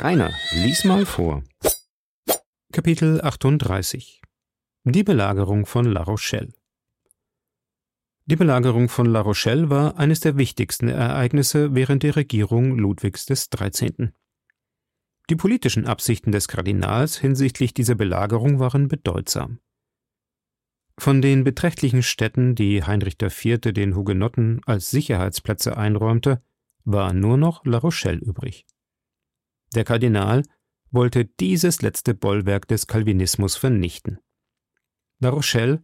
Rainer, lies mal vor. Kapitel 38 Die Belagerung von La Rochelle Die Belagerung von La Rochelle war eines der wichtigsten Ereignisse während der Regierung Ludwigs XIII. Die politischen Absichten des Kardinals hinsichtlich dieser Belagerung waren bedeutsam. Von den beträchtlichen Städten, die Heinrich IV. den Hugenotten als Sicherheitsplätze einräumte, war nur noch La Rochelle übrig. Der Kardinal wollte dieses letzte Bollwerk des Calvinismus vernichten. La Rochelle,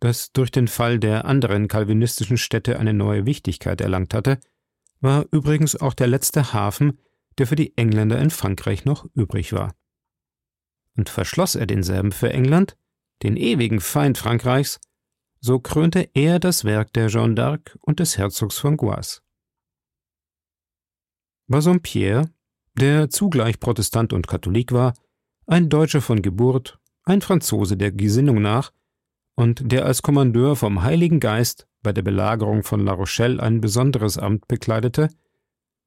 das durch den Fall der anderen calvinistischen Städte eine neue Wichtigkeit erlangt hatte, war übrigens auch der letzte Hafen, der für die Engländer in Frankreich noch übrig war. Und verschloss er denselben für England, den ewigen Feind Frankreichs, so krönte er das Werk der Jeanne d'Arc und des Herzogs von Guas. Bassompierre, der zugleich Protestant und Katholik war, ein Deutscher von Geburt, ein Franzose der Gesinnung nach und der als Kommandeur vom Heiligen Geist bei der Belagerung von La Rochelle ein besonderes Amt bekleidete,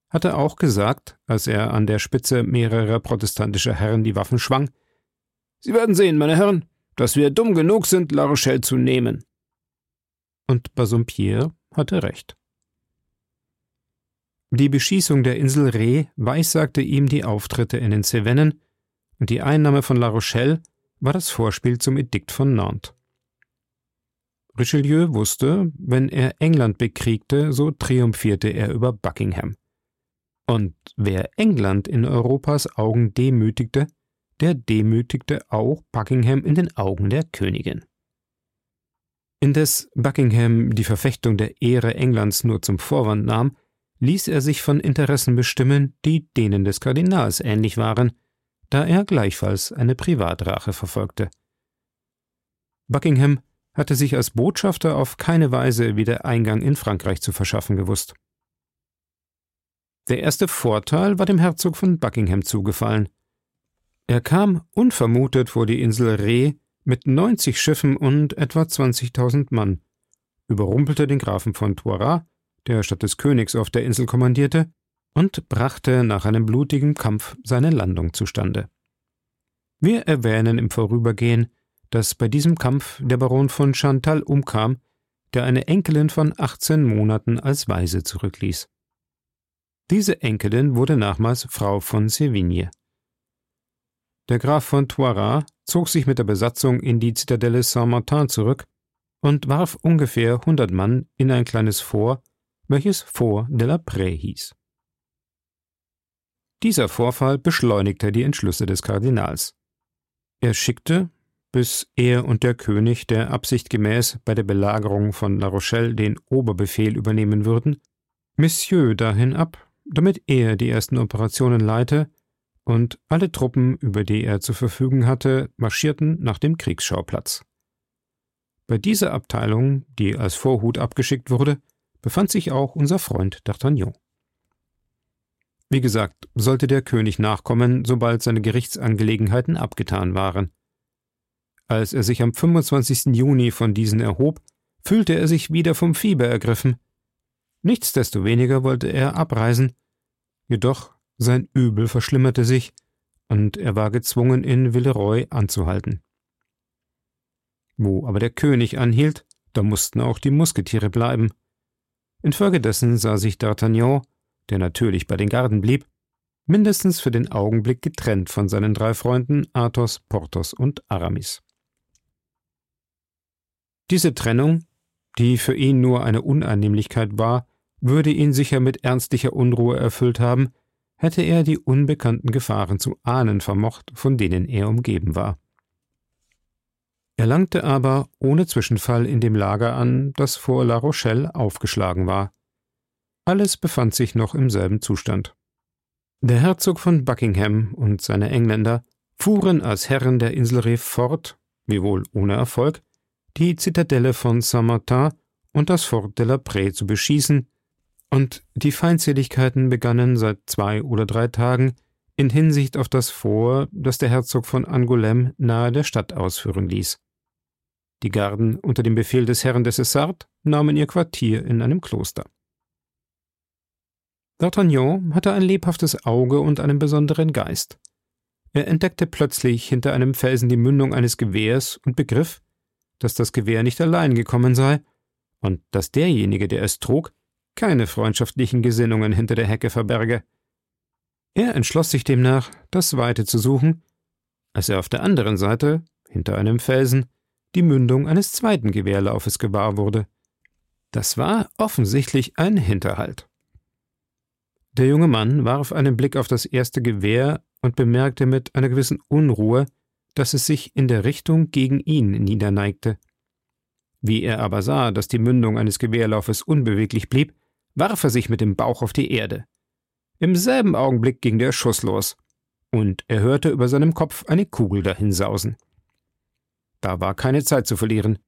hatte auch gesagt, als er an der Spitze mehrerer protestantischer Herren die Waffen schwang, Sie werden sehen, meine Herren, dass wir dumm genug sind, La Rochelle zu nehmen. Und Bassompierre hatte recht. Die Beschießung der Insel Ré weissagte ihm die Auftritte in den Cevennen, und die Einnahme von La Rochelle war das Vorspiel zum Edikt von Nantes. Richelieu wusste, wenn er England bekriegte, so triumphierte er über Buckingham. Und wer England in Europas Augen demütigte, der demütigte auch Buckingham in den Augen der Königin. Indes Buckingham die Verfechtung der Ehre Englands nur zum Vorwand nahm, ließ er sich von Interessen bestimmen, die denen des Kardinals ähnlich waren, da er gleichfalls eine Privatrache verfolgte. Buckingham hatte sich als Botschafter auf keine Weise wieder Eingang in Frankreich zu verschaffen gewusst. Der erste Vorteil war dem Herzog von Buckingham zugefallen. Er kam unvermutet vor die Insel Ré mit 90 Schiffen und etwa 20.000 Mann, überrumpelte den Grafen von Toiras der statt des Königs auf der Insel kommandierte, und brachte nach einem blutigen Kampf seine Landung zustande. Wir erwähnen im Vorübergehen, dass bei diesem Kampf der Baron von Chantal umkam, der eine Enkelin von 18 Monaten als Waise zurückließ. Diese Enkelin wurde nachmals Frau von Sévigne. Der Graf von Toiras zog sich mit der Besatzung in die Zitadelle Saint-Martin zurück und warf ungefähr hundert Mann in ein kleines Fort welches Fort de la Prée hieß. Dieser Vorfall beschleunigte die Entschlüsse des Kardinals. Er schickte, bis er und der König der Absicht gemäß bei der Belagerung von La Rochelle den Oberbefehl übernehmen würden, Monsieur dahin ab, damit er die ersten Operationen leite, und alle Truppen, über die er zu verfügen hatte, marschierten nach dem Kriegsschauplatz. Bei dieser Abteilung, die als Vorhut abgeschickt wurde, befand sich auch unser Freund D'Artagnan. Wie gesagt, sollte der König nachkommen, sobald seine Gerichtsangelegenheiten abgetan waren. Als er sich am 25. Juni von diesen erhob, fühlte er sich wieder vom Fieber ergriffen. Nichtsdestoweniger wollte er abreisen, jedoch sein Übel verschlimmerte sich, und er war gezwungen, in Villeroy anzuhalten. Wo aber der König anhielt, da mussten auch die Musketiere bleiben. Infolgedessen sah sich D'Artagnan, der natürlich bei den Garden blieb, mindestens für den Augenblick getrennt von seinen drei Freunden Athos, Porthos und Aramis. Diese Trennung, die für ihn nur eine Unannehmlichkeit war, würde ihn sicher mit ernstlicher Unruhe erfüllt haben, hätte er die unbekannten Gefahren zu ahnen vermocht, von denen er umgeben war. Er langte aber ohne Zwischenfall in dem Lager an, das vor La Rochelle aufgeschlagen war. Alles befand sich noch im selben Zustand. Der Herzog von Buckingham und seine Engländer fuhren als Herren der Insel Ré fort, wiewohl ohne Erfolg, die Zitadelle von Saint-Martin und das Fort de la Prée zu beschießen, und die Feindseligkeiten begannen seit zwei oder drei Tagen in Hinsicht auf das Fort, das der Herzog von Angoulême nahe der Stadt ausführen ließ. Die Garden unter dem Befehl des Herrn de Cessart nahmen ihr Quartier in einem Kloster. D'Artagnan hatte ein lebhaftes Auge und einen besonderen Geist. Er entdeckte plötzlich hinter einem Felsen die Mündung eines Gewehrs und begriff, dass das Gewehr nicht allein gekommen sei und dass derjenige, der es trug, keine freundschaftlichen Gesinnungen hinter der Hecke verberge. Er entschloss sich demnach, das Weite zu suchen, als er auf der anderen Seite, hinter einem Felsen, die Mündung eines zweiten Gewehrlaufes gewahr wurde. Das war offensichtlich ein Hinterhalt. Der junge Mann warf einen Blick auf das erste Gewehr und bemerkte mit einer gewissen Unruhe, dass es sich in der Richtung gegen ihn niederneigte. Wie er aber sah, dass die Mündung eines Gewehrlaufes unbeweglich blieb, warf er sich mit dem Bauch auf die Erde. Im selben Augenblick ging der Schuss los, und er hörte über seinem Kopf eine Kugel dahinsausen. Da war keine Zeit zu verlieren.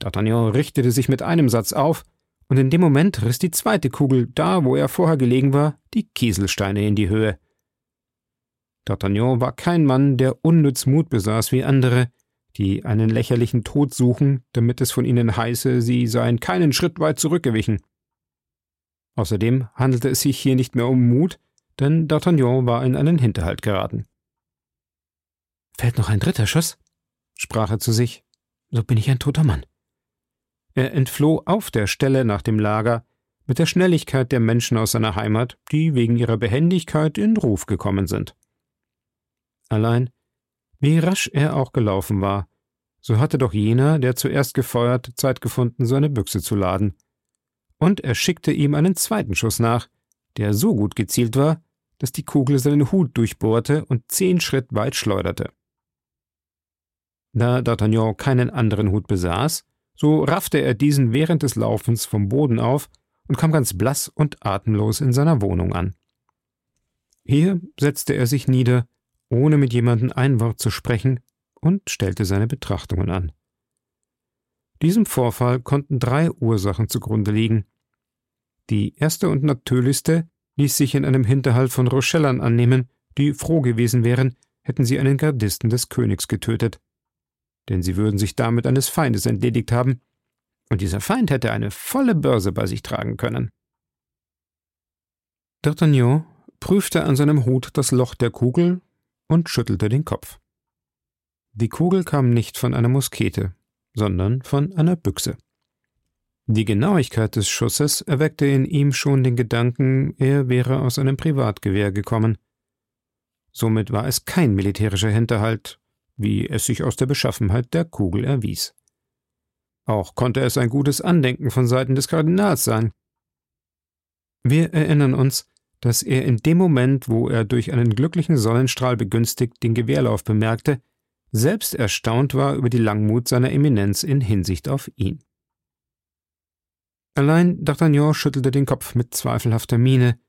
D'Artagnan richtete sich mit einem Satz auf, und in dem Moment riss die zweite Kugel, da wo er vorher gelegen war, die Kieselsteine in die Höhe. D'Artagnan war kein Mann, der unnütz Mut besaß wie andere, die einen lächerlichen Tod suchen, damit es von ihnen heiße, sie seien keinen Schritt weit zurückgewichen. Außerdem handelte es sich hier nicht mehr um Mut, denn D'Artagnan war in einen Hinterhalt geraten. Fällt noch ein dritter Schuss? Sprach er zu sich, so bin ich ein toter Mann. Er entfloh auf der Stelle nach dem Lager mit der Schnelligkeit der Menschen aus seiner Heimat, die wegen ihrer Behendigkeit in Ruf gekommen sind. Allein, wie rasch er auch gelaufen war, so hatte doch jener, der zuerst gefeuert, Zeit gefunden, seine Büchse zu laden. Und er schickte ihm einen zweiten Schuss nach, der so gut gezielt war, dass die Kugel seinen Hut durchbohrte und zehn Schritt weit schleuderte. Da D'Artagnan keinen anderen Hut besaß, so raffte er diesen während des Laufens vom Boden auf und kam ganz blass und atemlos in seiner Wohnung an. Hier setzte er sich nieder ohne mit jemandem ein Wort zu sprechen, und stellte seine Betrachtungen an. Diesem Vorfall konnten drei Ursachen zugrunde liegen. Die erste und natürlichste ließ sich in einem Hinterhalt von Rochellern annehmen, die froh gewesen wären, hätten sie einen Gardisten des Königs getötet. Denn sie würden sich damit eines Feindes entledigt haben, und dieser Feind hätte eine volle Börse bei sich tragen können. D'Artagnan prüfte an seinem Hut das Loch der Kugel und schüttelte den Kopf. Die Kugel kam nicht von einer Muskete, sondern von einer Büchse. Die Genauigkeit des Schusses erweckte in ihm schon den Gedanken, er wäre aus einem Privatgewehr gekommen. Somit war es kein militärischer Hinterhalt, wie es sich aus der Beschaffenheit der Kugel erwies. Auch konnte es ein gutes Andenken von Seiten des Kardinals sein. Wir erinnern uns, dass er in dem Moment, wo er durch einen glücklichen Sonnenstrahl begünstigt den Gewehrlauf bemerkte, selbst erstaunt war über die Langmut seiner Eminenz in Hinsicht auf ihn. Allein D'Artagnan schüttelte den Kopf mit zweifelhafter Miene,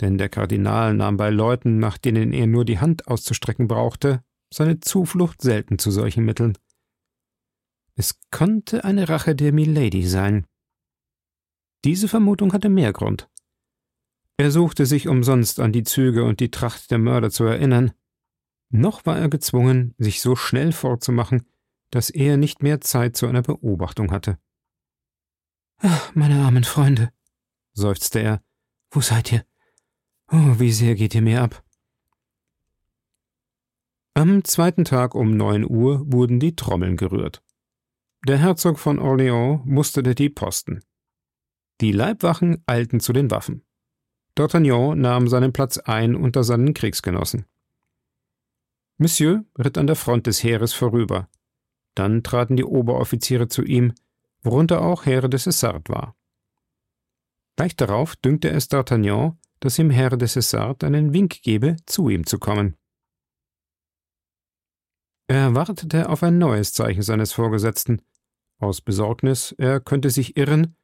denn der Kardinal nahm bei Leuten, nach denen er nur die Hand auszustrecken brauchte, seine Zuflucht selten zu solchen Mitteln. Es konnte eine Rache der Milady sein. Diese Vermutung hatte mehr Grund. Er suchte sich umsonst an die Züge und die Tracht der Mörder zu erinnern. Noch war er gezwungen, sich so schnell fortzumachen, dass er nicht mehr Zeit zu einer Beobachtung hatte. Ach, meine armen Freunde, seufzte er, wo seid ihr? Oh, wie sehr geht ihr mir ab. Am zweiten Tag um neun Uhr wurden die Trommeln gerührt. Der Herzog von Orléans musterte die Posten. Die Leibwachen eilten zu den Waffen. D'Artagnan nahm seinen Platz ein unter seinen Kriegsgenossen. Monsieur ritt an der Front des Heeres vorüber. Dann traten die Oberoffiziere zu ihm, worunter auch Herr de Cessart war. Gleich darauf dünkte es D'Artagnan, dass ihm Herr de Cessart einen Wink gebe, zu ihm zu kommen. Er wartete auf ein neues Zeichen seines Vorgesetzten, aus Besorgnis, er könnte sich irren,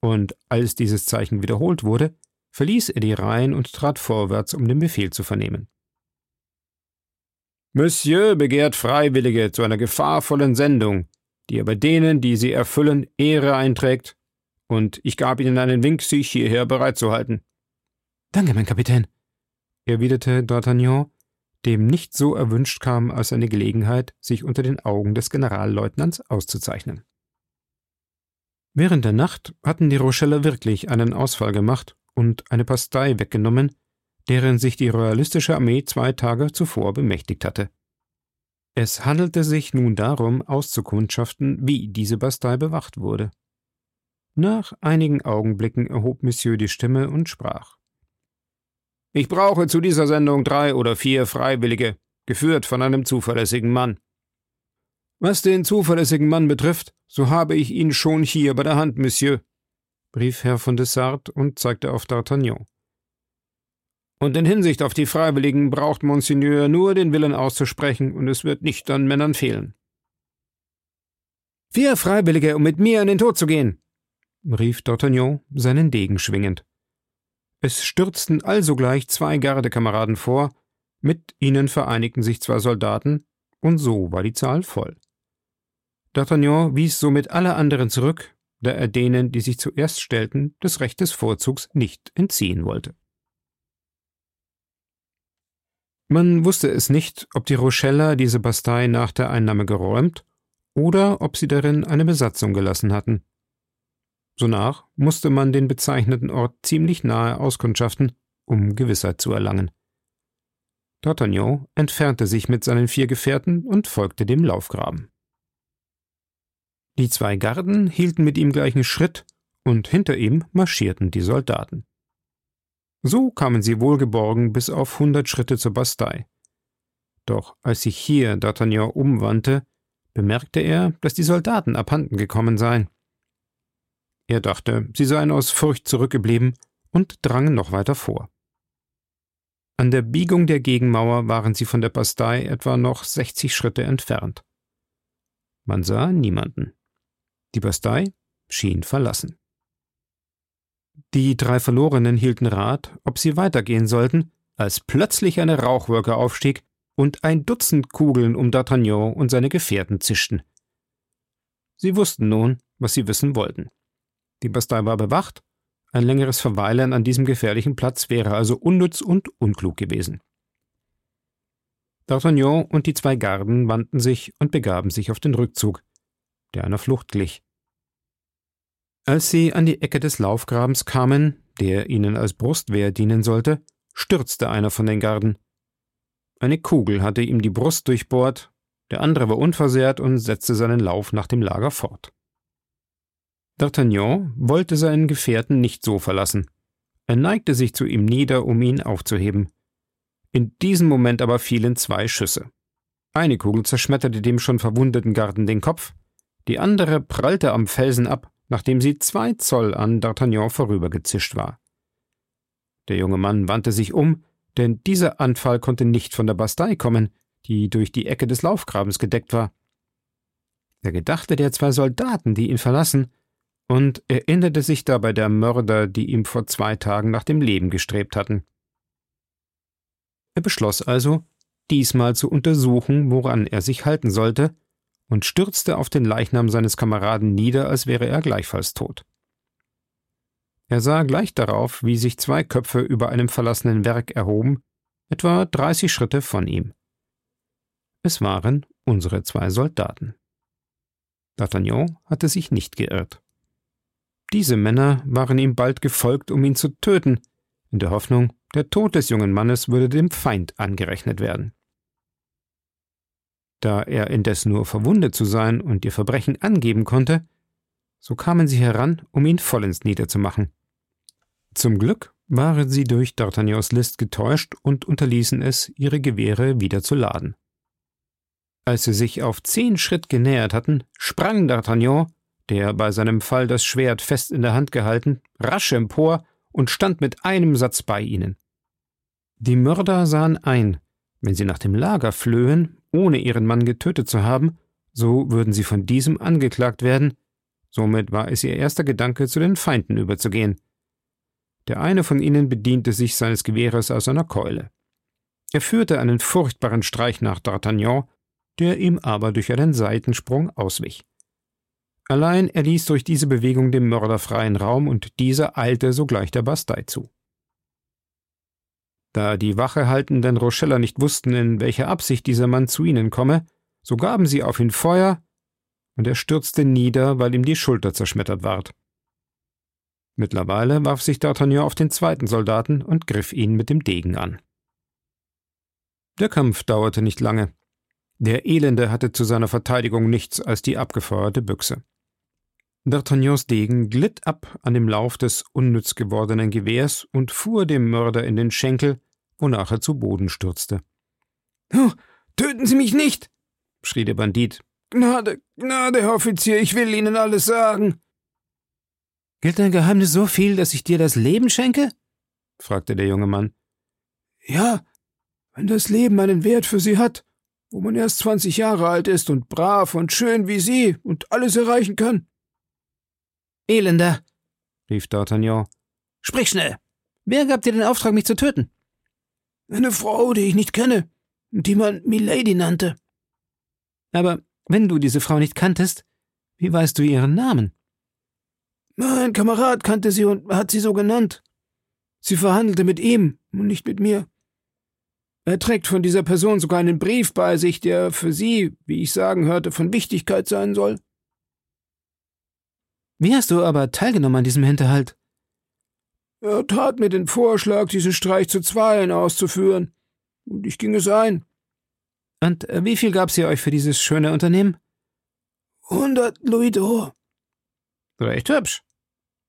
und als dieses Zeichen wiederholt wurde, verließ er die Reihen und trat vorwärts, um den Befehl zu vernehmen. Monsieur begehrt Freiwillige zu einer gefahrvollen Sendung, die aber denen, die sie erfüllen, Ehre einträgt, und ich gab Ihnen einen Wink, sich hierher bereitzuhalten. Danke, mein Kapitän, erwiderte D'Artagnan, dem nicht so erwünscht kam als eine Gelegenheit, sich unter den Augen des Generalleutnants auszuzeichnen. Während der Nacht hatten die Rocheller wirklich einen Ausfall gemacht und eine Bastei weggenommen, deren sich die royalistische Armee zwei Tage zuvor bemächtigt hatte. Es handelte sich nun darum, auszukundschaften, wie diese Bastei bewacht wurde. Nach einigen Augenblicken erhob Monsieur die Stimme und sprach. Ich brauche zu dieser Sendung drei oder vier Freiwillige, geführt von einem zuverlässigen Mann. Was den zuverlässigen Mann betrifft, so habe ich ihn schon hier bei der Hand, Monsieur, rief Herr von Dessart und zeigte auf D'Artagnan. Und in Hinsicht auf die Freiwilligen braucht Monseigneur nur den Willen auszusprechen, und es wird nicht an Männern fehlen. Vier Freiwillige, um mit mir in den Tod zu gehen, rief D'Artagnan, seinen Degen schwingend. Es stürzten allsogleich zwei Gardekameraden vor, mit ihnen vereinigten sich zwei Soldaten, und so war die Zahl voll. D'Artagnan wies somit alle anderen zurück, da er denen, die sich zuerst stellten, das Recht des Vorzugs nicht entziehen wollte. Man wusste es nicht, ob die Rocheller diese Bastei nach der Einnahme geräumt oder ob sie darin eine Besatzung gelassen hatten. Sonach musste man den bezeichneten Ort ziemlich nahe auskundschaften, um Gewissheit zu erlangen. D'Artagnan entfernte sich mit seinen vier Gefährten und folgte dem Laufgraben. Die zwei Garden hielten mit ihm gleichen Schritt, und hinter ihm marschierten die Soldaten. So kamen sie wohlgeborgen bis auf hundert Schritte zur Bastei. Doch als sich hier D'Artagnan umwandte, bemerkte er, dass die Soldaten abhanden gekommen seien. Er dachte, sie seien aus Furcht zurückgeblieben und drangen noch weiter vor. An der Biegung der Gegenmauer waren sie von der Bastei etwa noch sechzig Schritte entfernt. Man sah niemanden. Die Bastei schien verlassen. Die drei Verlorenen hielten Rat, ob sie weitergehen sollten, als plötzlich eine Rauchwolke aufstieg und ein Dutzend Kugeln um D'Artagnan und seine Gefährten zischten. Sie wussten nun, was sie wissen wollten. Die Bastei war bewacht, ein längeres Verweilen an diesem gefährlichen Platz wäre also unnütz und unklug gewesen. D'Artagnan und die zwei Garden wandten sich und begaben sich auf den Rückzug, der einer Flucht glich. Als sie an die Ecke des Laufgrabens kamen, der ihnen als Brustwehr dienen sollte, stürzte einer von den Garden. Eine Kugel hatte ihm die Brust durchbohrt, der andere war unversehrt und setzte seinen Lauf nach dem Lager fort. D'Artagnan wollte seinen Gefährten nicht so verlassen. Er neigte sich zu ihm nieder, um ihn aufzuheben. In diesem Moment aber fielen zwei Schüsse. Eine Kugel zerschmetterte dem schon verwundeten Garden den Kopf, die andere prallte am Felsen ab nachdem sie zwei Zoll an D'Artagnan vorübergezischt war. Der junge Mann wandte sich um, denn dieser Anfall konnte nicht von der Bastei kommen, die durch die Ecke des Laufgrabens gedeckt war. Er gedachte der zwei Soldaten, die ihn verlassen, und erinnerte sich dabei der Mörder, die ihm vor zwei Tagen nach dem Leben gestrebt hatten. Er beschloss also, diesmal zu untersuchen, woran er sich halten sollte, und stürzte auf den Leichnam seines Kameraden nieder, als wäre er gleichfalls tot. Er sah gleich darauf, wie sich zwei Köpfe über einem verlassenen Werk erhoben, etwa dreißig Schritte von ihm. Es waren unsere zwei Soldaten. D'Artagnan hatte sich nicht geirrt. Diese Männer waren ihm bald gefolgt, um ihn zu töten, in der Hoffnung, der Tod des jungen Mannes würde dem Feind angerechnet werden. Da er indes nur verwundet zu sein und ihr Verbrechen angeben konnte, so kamen sie heran, um ihn vollends niederzumachen. Zum Glück waren sie durch D'Artagnans List getäuscht und unterließen es, ihre Gewehre wieder zu laden. Als sie sich auf zehn Schritt genähert hatten, sprang D'Artagnan, der bei seinem Fall das Schwert fest in der Hand gehalten, rasch empor und stand mit einem Satz bei ihnen. Die Mörder sahen ein, wenn sie nach dem Lager flöhen, ohne ihren Mann getötet zu haben, so würden sie von diesem angeklagt werden, somit war es ihr erster Gedanke, zu den Feinden überzugehen. Der eine von ihnen bediente sich seines Gewehres aus einer Keule. Er führte einen furchtbaren Streich nach D'Artagnan, der ihm aber durch einen Seitensprung auswich. Allein er ließ durch diese Bewegung dem Mörder freien Raum und dieser eilte sogleich der Bastei zu. Da die wachehaltenden Rocheller nicht wussten, in welcher Absicht dieser Mann zu ihnen komme, so gaben sie auf ihn Feuer, und er stürzte nieder, weil ihm die Schulter zerschmettert ward. Mittlerweile warf sich D'Artagnan auf den zweiten Soldaten und griff ihn mit dem Degen an. Der Kampf dauerte nicht lange. Der Elende hatte zu seiner Verteidigung nichts als die abgefeuerte Büchse. D'Artagnans Degen glitt ab an dem Lauf des unnütz gewordenen Gewehrs und fuhr dem Mörder in den Schenkel, wonach er zu Boden stürzte. Oh, töten Sie mich nicht! schrie der Bandit. Gnade, Gnade, Herr Offizier, ich will Ihnen alles sagen. Gilt dein Geheimnis so viel, dass ich dir das Leben schenke? fragte der junge Mann. Ja, wenn das Leben einen Wert für Sie hat, wo man erst zwanzig Jahre alt ist und brav und schön wie Sie und alles erreichen kann. Elender, rief D'Artagnan. Sprich schnell. Wer gab dir den Auftrag, mich zu töten? Eine Frau, die ich nicht kenne, die man Milady nannte. Aber wenn du diese Frau nicht kanntest, wie weißt du ihren Namen? Mein Kamerad kannte sie und hat sie so genannt. Sie verhandelte mit ihm und nicht mit mir. Er trägt von dieser Person sogar einen Brief bei sich, der für Sie, wie ich sagen hörte, von Wichtigkeit sein soll. Wie hast du aber teilgenommen an diesem Hinterhalt? Er tat mir den Vorschlag, diesen Streich zu zweien auszuführen, und ich ging es ein. Und äh, wie viel gab sie euch für dieses schöne Unternehmen? Hundert Louis d'Or. Recht hübsch,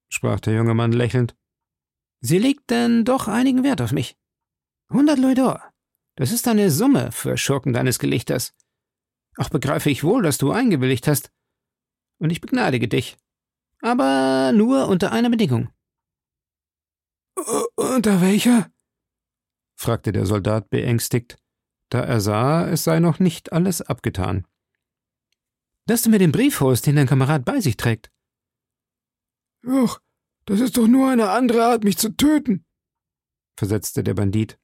sprach der junge Mann lächelnd. Sie legt denn doch einigen Wert auf mich. Hundert Louis d'Or. Das ist eine Summe für Schurken deines Gelichters. Auch begreife ich wohl, dass du eingewilligt hast. Und ich begnadige dich. Aber nur unter einer Bedingung. Unter welcher? fragte der Soldat beängstigt, da er sah, es sei noch nicht alles abgetan. Dass du mir den Brief holst, den dein Kamerad bei sich trägt. Ach, das ist doch nur eine andere Art, mich zu töten, versetzte der Bandit.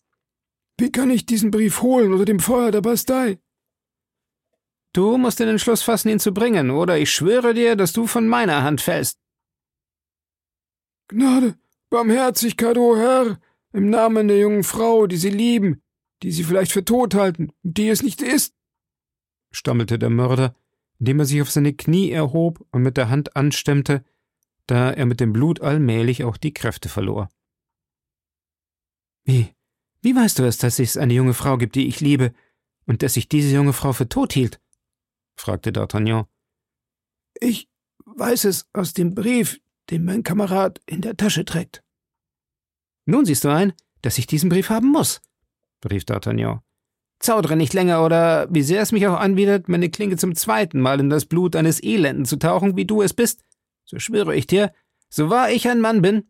Wie kann ich diesen Brief holen unter dem Feuer der Bastei? Du musst den Entschluss fassen, ihn zu bringen, oder ich schwöre dir, dass du von meiner Hand fällst. Gnade, Barmherzigkeit, o oh Herr, im Namen der jungen Frau, die Sie lieben, die Sie vielleicht für tot halten die es nicht ist, stammelte der Mörder, indem er sich auf seine Knie erhob und mit der Hand anstemmte, da er mit dem Blut allmählich auch die Kräfte verlor. Wie? Wie weißt du es, dass es eine junge Frau gibt, die ich liebe, und dass ich diese junge Frau für tot hielt? Fragte D'Artagnan. Ich weiß es aus dem Brief, den mein Kamerad in der Tasche trägt. Nun siehst du ein, dass ich diesen Brief haben muss, rief D'Artagnan. Zaudere nicht länger, oder wie sehr es mich auch anbietet, meine Klinge zum zweiten Mal in das Blut eines Elenden zu tauchen, wie du es bist, so schwöre ich dir, so wahr ich ein Mann bin.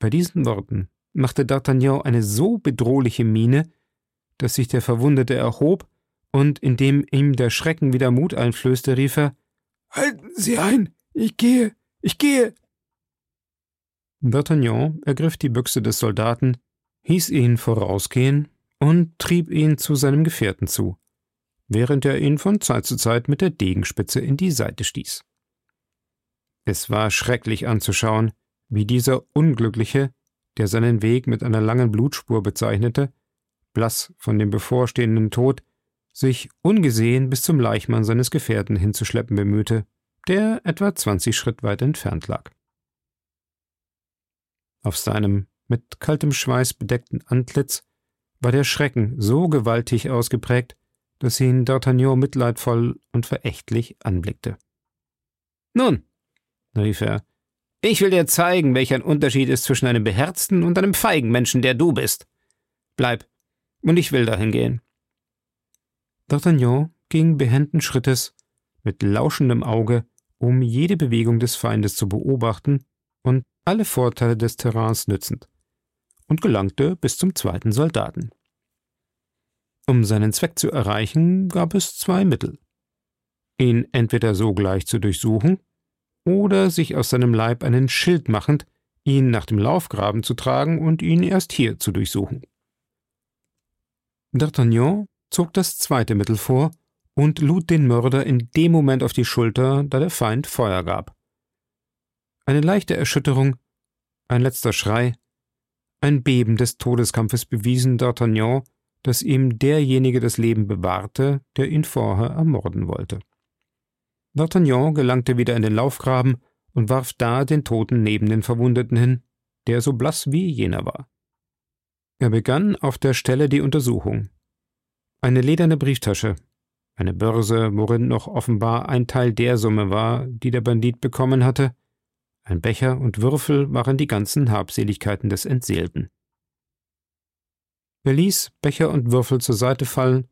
Bei diesen Worten machte D'Artagnan eine so bedrohliche Miene, dass sich der Verwundete erhob und indem ihm der Schrecken wieder Mut einflößte, rief er Halten Sie ein, ich gehe, ich gehe. D'Artagnan ergriff die Büchse des Soldaten, hieß ihn vorausgehen und trieb ihn zu seinem Gefährten zu, während er ihn von Zeit zu Zeit mit der Degenspitze in die Seite stieß. Es war schrecklich anzuschauen, wie dieser Unglückliche, der seinen Weg mit einer langen Blutspur bezeichnete, blass von dem bevorstehenden Tod, sich ungesehen bis zum Leichmann seines Gefährten hinzuschleppen bemühte, der etwa zwanzig Schritt weit entfernt lag. Auf seinem mit kaltem Schweiß bedeckten Antlitz war der Schrecken so gewaltig ausgeprägt, dass ihn D'Artagnan mitleidvoll und verächtlich anblickte. Nun, rief er, ich will dir zeigen, welch ein Unterschied ist zwischen einem beherzten und einem feigen Menschen, der du bist. Bleib, und ich will dahin gehen. D'Artagnan ging behenden Schrittes, mit lauschendem Auge, um jede Bewegung des Feindes zu beobachten und alle Vorteile des Terrains nützend, und gelangte bis zum zweiten Soldaten. Um seinen Zweck zu erreichen, gab es zwei Mittel. Ihn entweder sogleich zu durchsuchen oder sich aus seinem Leib einen Schild machend, ihn nach dem Laufgraben zu tragen und ihn erst hier zu durchsuchen. D'Artagnan zog das zweite Mittel vor und lud den Mörder in dem Moment auf die Schulter, da der Feind Feuer gab. Eine leichte Erschütterung, ein letzter Schrei, ein Beben des Todeskampfes bewiesen D'Artagnan, dass ihm derjenige das Leben bewahrte, der ihn vorher ermorden wollte. D'Artagnan gelangte wieder in den Laufgraben und warf da den Toten neben den Verwundeten hin, der so blass wie jener war. Er begann auf der Stelle die Untersuchung. Eine lederne Brieftasche, eine Börse, worin noch offenbar ein Teil der Summe war, die der Bandit bekommen hatte, ein Becher und Würfel waren die ganzen Habseligkeiten des Entseelten. Er ließ Becher und Würfel zur Seite fallen,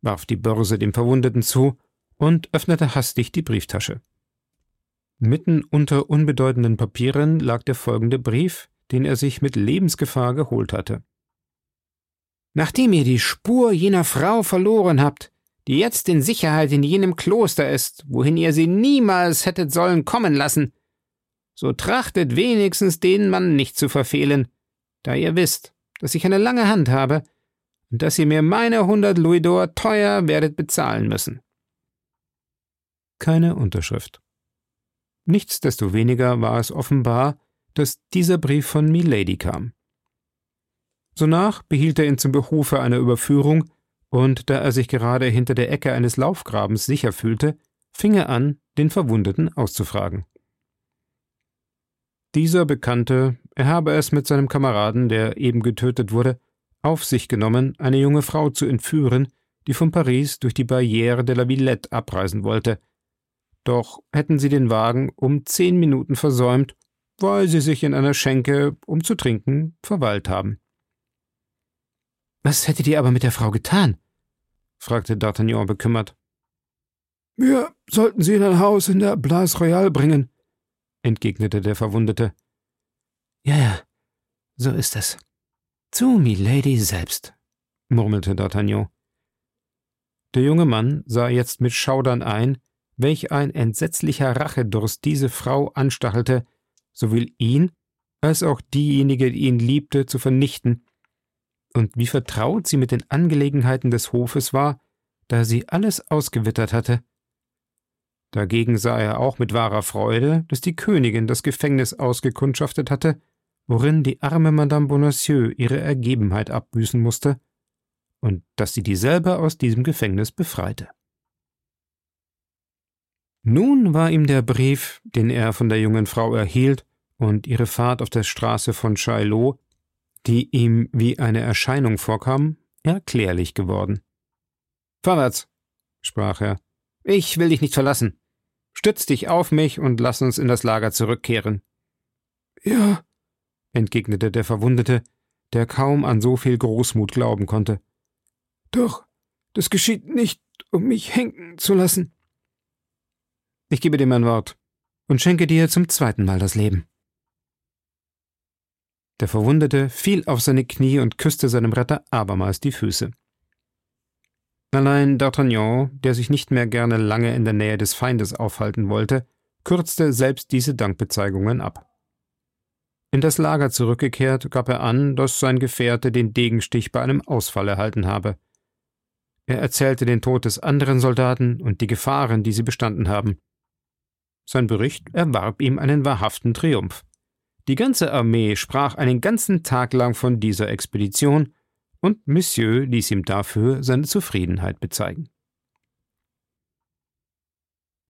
warf die Börse dem Verwundeten zu und öffnete hastig die Brieftasche. Mitten unter unbedeutenden Papieren lag der folgende Brief, den er sich mit Lebensgefahr geholt hatte. Nachdem ihr die Spur jener Frau verloren habt, die jetzt in Sicherheit in jenem Kloster ist, wohin ihr sie niemals hättet sollen kommen lassen, so trachtet wenigstens den Mann nicht zu verfehlen, da ihr wisst, dass ich eine lange Hand habe und dass ihr mir meine hundert Louisdor teuer werdet bezahlen müssen. Keine Unterschrift. Nichtsdestoweniger war es offenbar, dass dieser Brief von Milady kam. Sonach behielt er ihn zum Behufe einer Überführung, und da er sich gerade hinter der Ecke eines Laufgrabens sicher fühlte, fing er an, den Verwundeten auszufragen. Dieser bekannte, er habe es mit seinem Kameraden, der eben getötet wurde, auf sich genommen, eine junge Frau zu entführen, die von Paris durch die Barriere de la Villette abreisen wollte. Doch hätten sie den Wagen um zehn Minuten versäumt, weil sie sich in einer Schenke, um zu trinken, verweilt haben. Was hättet ihr aber mit der Frau getan? fragte D'Artagnan bekümmert. Wir sollten sie in ein Haus in der Place Royale bringen, entgegnete der Verwundete. Ja, ja, so ist es. Zu Milady selbst, murmelte D'Artagnan. Der junge Mann sah jetzt mit Schaudern ein, welch ein entsetzlicher Rachedurst diese Frau anstachelte, sowohl ihn als auch diejenige, die ihn liebte, zu vernichten, und wie vertraut sie mit den Angelegenheiten des Hofes war, da sie alles ausgewittert hatte. Dagegen sah er auch mit wahrer Freude, dass die Königin das Gefängnis ausgekundschaftet hatte, worin die arme Madame Bonacieux ihre Ergebenheit abbüßen musste, und dass sie dieselbe aus diesem Gefängnis befreite. Nun war ihm der Brief, den er von der jungen Frau erhielt, und ihre Fahrt auf der Straße von Chaillot, die ihm wie eine Erscheinung vorkam, erklärlich geworden. Vorwärts, sprach er. Ich will dich nicht verlassen. Stütz dich auf mich und lass uns in das Lager zurückkehren. Ja, entgegnete der Verwundete, der kaum an so viel Großmut glauben konnte. Doch, das geschieht nicht, um mich henken zu lassen. Ich gebe dir mein Wort und schenke dir zum zweiten Mal das Leben. Der Verwundete fiel auf seine Knie und küsste seinem Retter abermals die Füße. Allein D'Artagnan, der sich nicht mehr gerne lange in der Nähe des Feindes aufhalten wollte, kürzte selbst diese Dankbezeigungen ab. In das Lager zurückgekehrt, gab er an, dass sein Gefährte den Degenstich bei einem Ausfall erhalten habe. Er erzählte den Tod des anderen Soldaten und die Gefahren, die sie bestanden haben. Sein Bericht erwarb ihm einen wahrhaften Triumph. Die ganze Armee sprach einen ganzen Tag lang von dieser Expedition, und Monsieur ließ ihm dafür seine Zufriedenheit bezeigen.